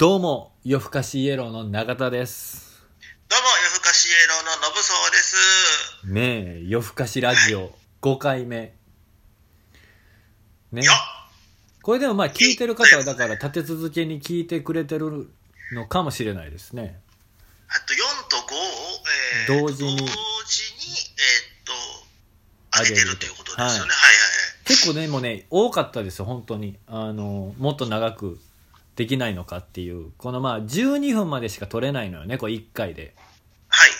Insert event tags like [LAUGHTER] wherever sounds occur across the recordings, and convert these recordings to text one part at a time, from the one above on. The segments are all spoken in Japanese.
どうも、夜更かしイエローの永田です。どうも、夜更かしイエローののぶそうです。ねえ、夜更かしラジオ5回目。ねよ。これでもまあ聞いてる方はだから立て続けに聞いてくれてるのかもしれないですね。あと4と5を、えー同時に同時に、えーっと、上げてるということですよね。はいはいはいはい。結構でもね、多かったですよ、本当に。あの、もっと長くできないのかっていう。このまあ12分までしか撮れないのよね、これ1回で。はい。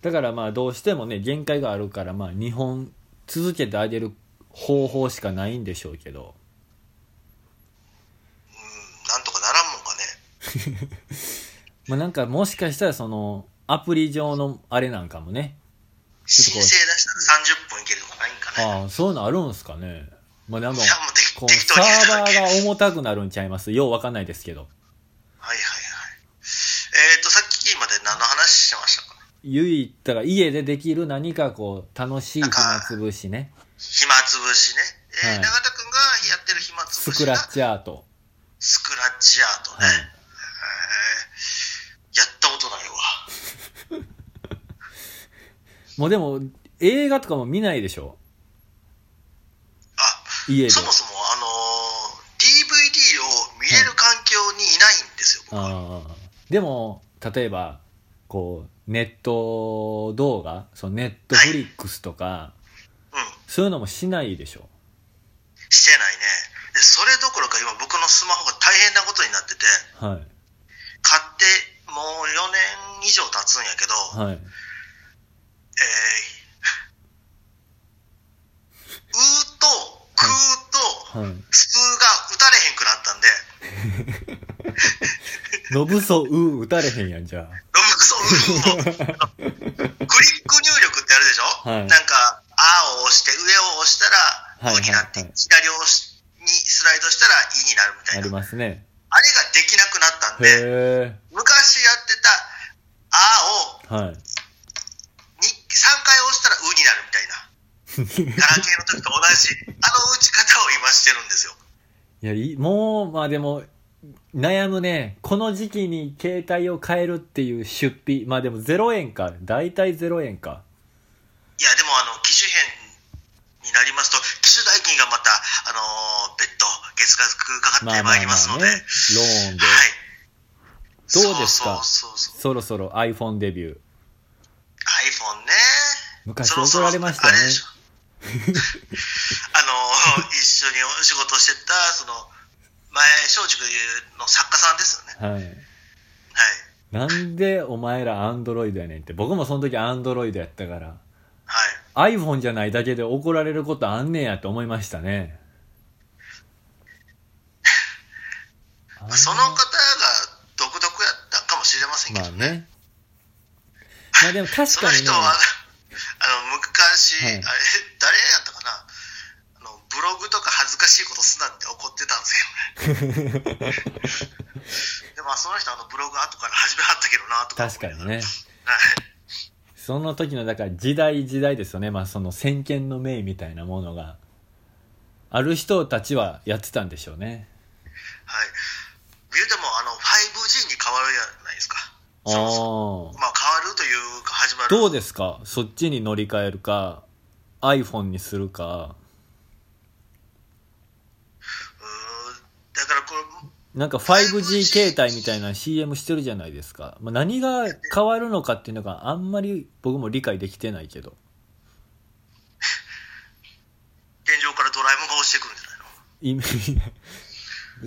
だからまあどうしてもね限界があるからまあ2本続けてあげる方法しかないんでしょうけどうん、なんとかならんもんかね。[LAUGHS] まあなんかもしかしたらそのアプリ上のあれなんかもね申請出したら30分いけるとかないんかね。ああそういうのあるんすかねまあでもこう適当にやサーバーが重たくなるんちゃいます？ようわかんないですけど。はいはい。えーっと、さっきまで何の話してましたか？言ったら家でできる何かこう楽しい暇つぶしね。暇つぶしね。えーはい。永田くんがやってる暇つスぶしが。クラッチアート。スクラッチアートね。はい。えーやったことないわ。[LAUGHS] もうでも映画とかも見ないでしょ？あ、家で。そもそもあのー DVD を見れる環境にいないんですよ、僕は。ああでも例えばこうネット動画そのネットフリックスとか、うん。そういうのもしないでしょ？してないね。で、それどころか今僕のスマホが大変なことになってて、はい。買ってもう4年以上経つんやけど、はい。えー、[LAUGHS] うーと、くーと、はい。スーが打たれへんくなったんで、[LAUGHS] のぶそう打たれへんやんじゃロムクソうーも、クリック入力ってあるでしょ、はい。なんか、あを押して、上を押したら、うになって、はい。はいはい左を押しにスライドしたら、いになるみたあありいな。ますね。あれができなくなったんで、へ昔やってた、あをえはい。に3回押したら、うになるみたいな。[LAUGHS] ガラケーの時と同じ、あの打ち方を今してるんですよ。いやいもうまあでも悩むねこの時期に携帯を変えるっていう出費。まあでも0円か。大体0円か。いや、でも、あの、機種変になりますと、機種代金がまた、あのー別途、月額かかってまいまあまあまりますので、あね。ローンで、はい。どうですか？そろそろ iPhone デビュー。iPhone ね。昔そろそろ怒られましたよねあれでしょ。あの、一緒にお仕事してた、その、の作家さんですよね。はい。はい。なんでお前らアンドロイドやねんって。僕もその時アンドロイドやったから。はい。iPhone じゃないだけで怒られることあんねんやって思いましたね。[LAUGHS] その方が独特やったかもしれませんけど、まあね。まあでも確そのかにね。人は、あの、昔、はい。あれ、誰やったかなあの、ブログとか恥ずかしいことすなって怒ってたんでも、その人、あの、ブログ後から始めはったけどな、とか。確かにねはい。その時のだから時代時代ですよねまあその先見の明みたいなものがある人たちはやってたんでしょうねはい。言うても、あの、5G に変わるじゃないですか。あそろそあろまあ、変わるというか、始まる。どうですか？そっちに乗り換えるか iPhone にするかうーだから、これ、なんか 5G 携帯みたいな CM してるじゃないですか、まあ、何が変わるのかっていうのがあんまり僕も理解できてないけど。[LAUGHS] 天井からドラえもんが落ちてくるんじゃないの？イメージ。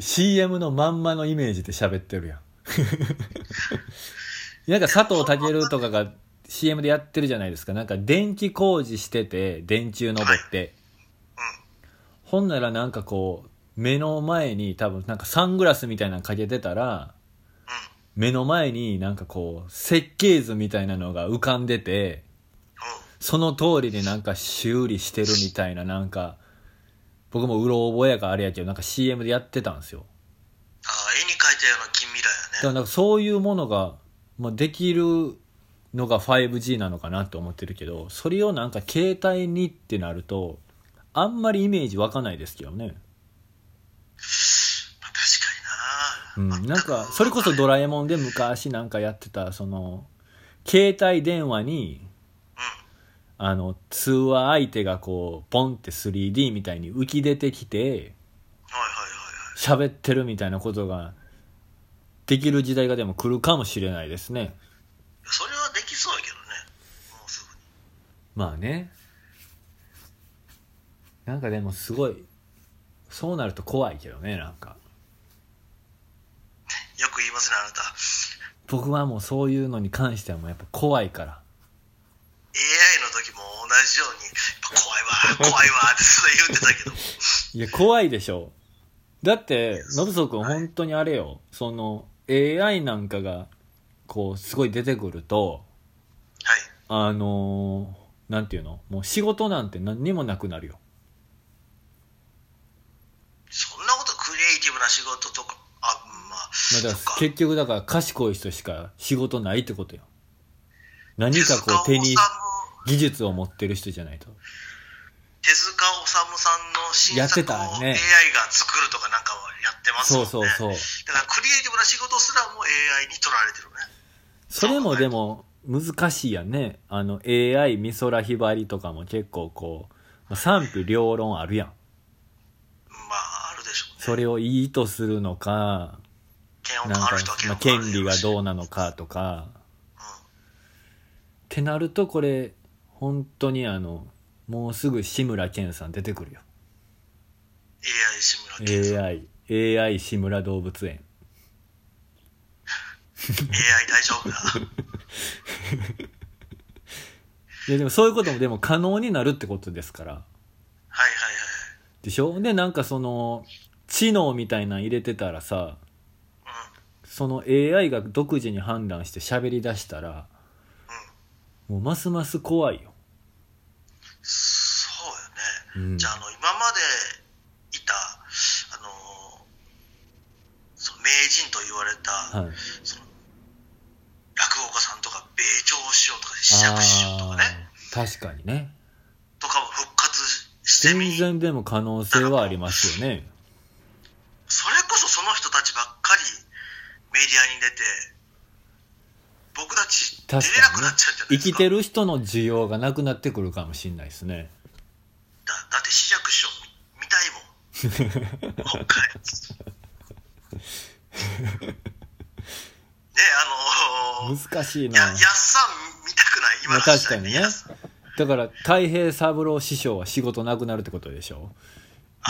CM のまんまのイメージで喋ってるやん。[LAUGHS] なんか佐藤健とかが CM でやってるじゃないですか。なんか電気工事してて電柱登って、ほんならなんかこう目の前に多分なんかサングラスみたいなのかけてたら目の前になんかこう設計図みたいなのが浮かんでて。その通りでなんか修理してるみたいななんか僕もうろ覚えやからあれやけどなんか CM でやってたんですよああ、絵に描いたような近未来だかやね。らなんかそういうものが、まあ、できるのが 5G なのかなって思ってるけどそれをなんか携帯にってなるとあんまりイメージ湧かないですけどねまあ、確かにな。うん、なんかそれこそドラえもんで昔なんかやってたその携帯電話にうん。あの通話相手がこうポンって 3D みたいに浮き出てきてはいはいはいはい。喋ってるみたいなことができる時代がでも来るかもしれないですねそれはできそうやけどね。もうすぐに。まあねなんかでもすごいそうなると怖いけどねなんかますね、あなた。僕はもうそういうのに関してはもうやっぱ怖いから AI の時も同じように、怖いわ、怖いわってずっと言ってたけど。いや怖いでしょだって信人君本当にあれよその AI なんかがこうすごい出てくるとはい。あのーなんていうの？もう仕事なんて何にもなくなるよそんなことクリエイティブな仕事とか、あ、まあ、まあ、だかか。ら結局だから賢い人しか仕事ないってことよ。何かこう手に技術を持ってる人じゃないと。手塚治虫さんの新やって作をた AI ねが作るとかなんかはやってますもんね。そうそうそう。だからクリエイティブな仕事すらも AI に取られてるね。それもでも難しいやんね。あの AI 美空ひばりとかも結構こうまあ賛否両論あるやん。まあ、あるでしょうね。それをいいとするのか嫌悪なんか感ある人は、嫌まあ、権利がどうななのかとかってなるとこれ本当にあのもうすぐ志村けんさん出てくるよ AI 志村けんさん AI AI 志村動物園 AI 大丈夫だ。[LAUGHS] いやでもそういうこともでも可能になるってことですからはいはいはい。でしょ？でなんかその知能みたいなの入れてたらさうん。その AI が独自に判断して喋り出したらうん。もうますます怖いよ、そうよね。うん。じゃあ、あの、今までいた、あの、その名人と言われた、はい、その、落語家さんとか、米朝師匠とか、子爵師匠とかね、確かにね。とかも復活してみ、全然でも可能性はありますよねそれこそその人たちばっかりメディアに出て、僕たち出れなくなっちゃうんじゃないですか？生きてる人の需要がなくなってくるかもしれないですね。だだって、子爵師匠見見たいもん。ねあのー、難しいな。ややっさん見たくない？今まあの確かにね。だから太平三郎師匠は仕事なくなるってことでしょ？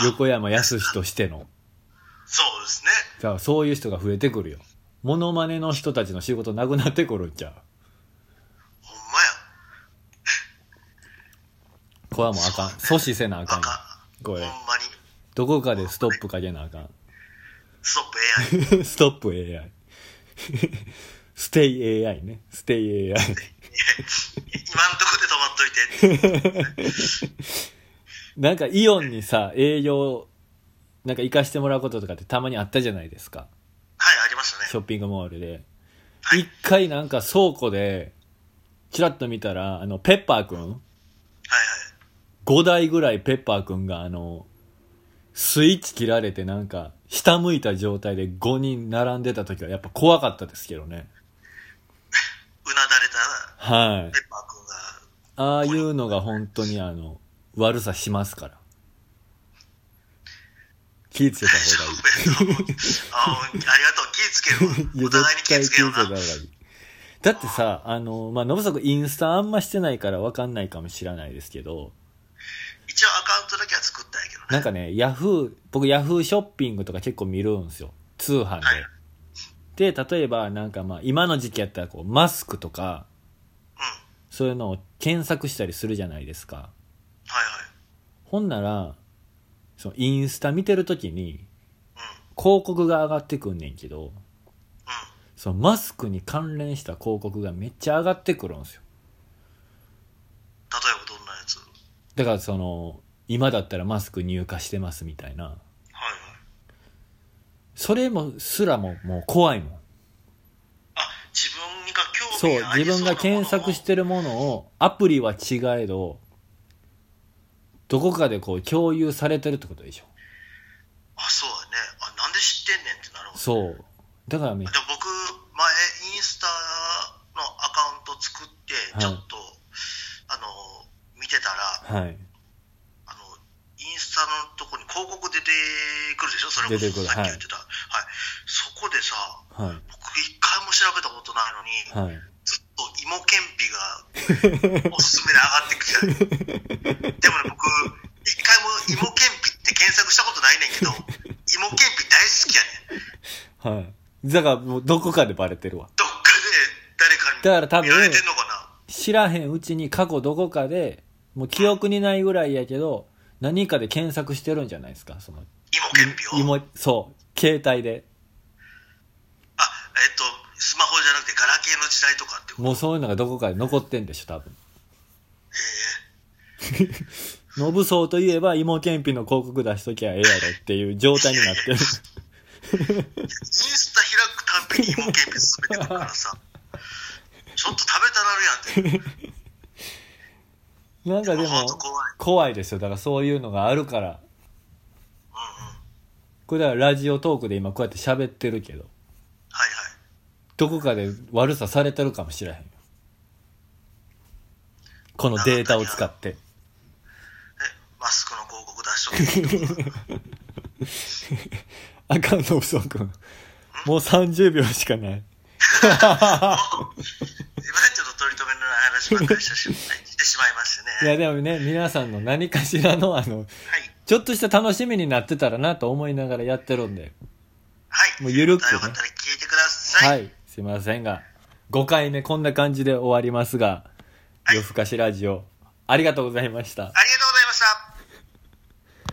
横山やすしとしての。そうですね。だからそういう人が増えてくるよモノマネの人たちの仕事なくなってくるんちゃう？ほんまや。[LAUGHS] これはもうあかん阻止せなあかんよあかん。ほんまに。どこかでストップかけなあかんストップ AI。ストップ AI [LAUGHS] [LAUGHS] ステイ AI ねステイ AI 今んとこで止まっといて。なんかイオンにさ営業なんか行かしてもらうこととかってたまにあったじゃないですか。ショッピングモールで。はい。一回なんか倉庫でチラッと見たらあのペッパーくん。はいはい。5台ぐらいペッパーくんがあのスイッチ切られてなんか下向いた状態で5人並んでた時はやっぱ怖かったですけどね。うなだれたはい。ペッパーくんが、ああいうのが本当にあの悪さしますから気ぃつけた方がいい。あありがとう。気ぃつけるお互いに気ぃつけよだってさあのまあ信作インスタあんましてないから分かんないかもしれないですけど一応アカウントだけは作ったんやけどね。なんかねヤフー僕ヤフーショッピングとか結構見るんですよ通販で、はいで例えばなんかまあ今の時期やったらこうマスクとかうん。そういうのを検索したりするじゃないですかはいはい。ほんならそのインスタ見てる時にうん。広告が上がってくんねんけどうん。そのマスクに関連した広告がめっちゃ上がってくるんですよ例えばどんなやつ？だからその今だったらマスク入荷してますみたいなはいはい。それもすらももう怖いもんあ、自分が興そう味があり自分がそうなものを検索してるものをアプリは違えどどこかでこう共有されてるってことでしょ？あ、そうやね。あ、なんで知ってんねんってなる。そう。だからねでも僕、前、インスタのアカウント作って、はい。ちょっと、あの、見てたら、はい。あの、インスタのとこに広告出てくるでしょ？それこそ出てくる。さっき言ってた。はい。そこでさ、はい。僕一回も調べたことないのに、はいおすすめで上がってくる。でもね、僕、一回も芋けんぴって検索したことないねんけど、芋けんぴ大好きやねん。はいだからもうどこかでバレてるわどっかで誰かにだから多分見られてんのかな知らへんうちに過去どこかでもう記憶にないぐらいやけど何かで検索してるんじゃないですかその芋けんぴを。芋そう携帯であ、えっと、スマホじゃなくてガラケーの時代とかってこともうそういうのがどこかで残ってんでしょ多分へえ。ノブソウといえば芋けんぴの広告出しときゃええやろっていう状態になってるインスタ開くたんびに芋けんぴ進めてくるからさ、ちょっと食べたなるやんって。なんかでも怖い。ですよだからそういうのがあるから。これだからラジオトークで今こうやって喋ってるけど。どこかで悪さされてるかもしれへんよこのデータを使ってえ、マスクの広告出しとけ。あかんの嘘くんもう30秒しかない今ちょっと取り留めのない話ばっかりしてしましてしまいましてね。いやでもね皆さんの何かしらのあのはい。ちょっとした楽しみになってたらなと思いながらやってるんではい。もうゆるくねよかったら聞いてくださ。はいいすいませんが5回目こんな感じで終わりますがはい。夜更かしラジオありがとうございました。ありがとう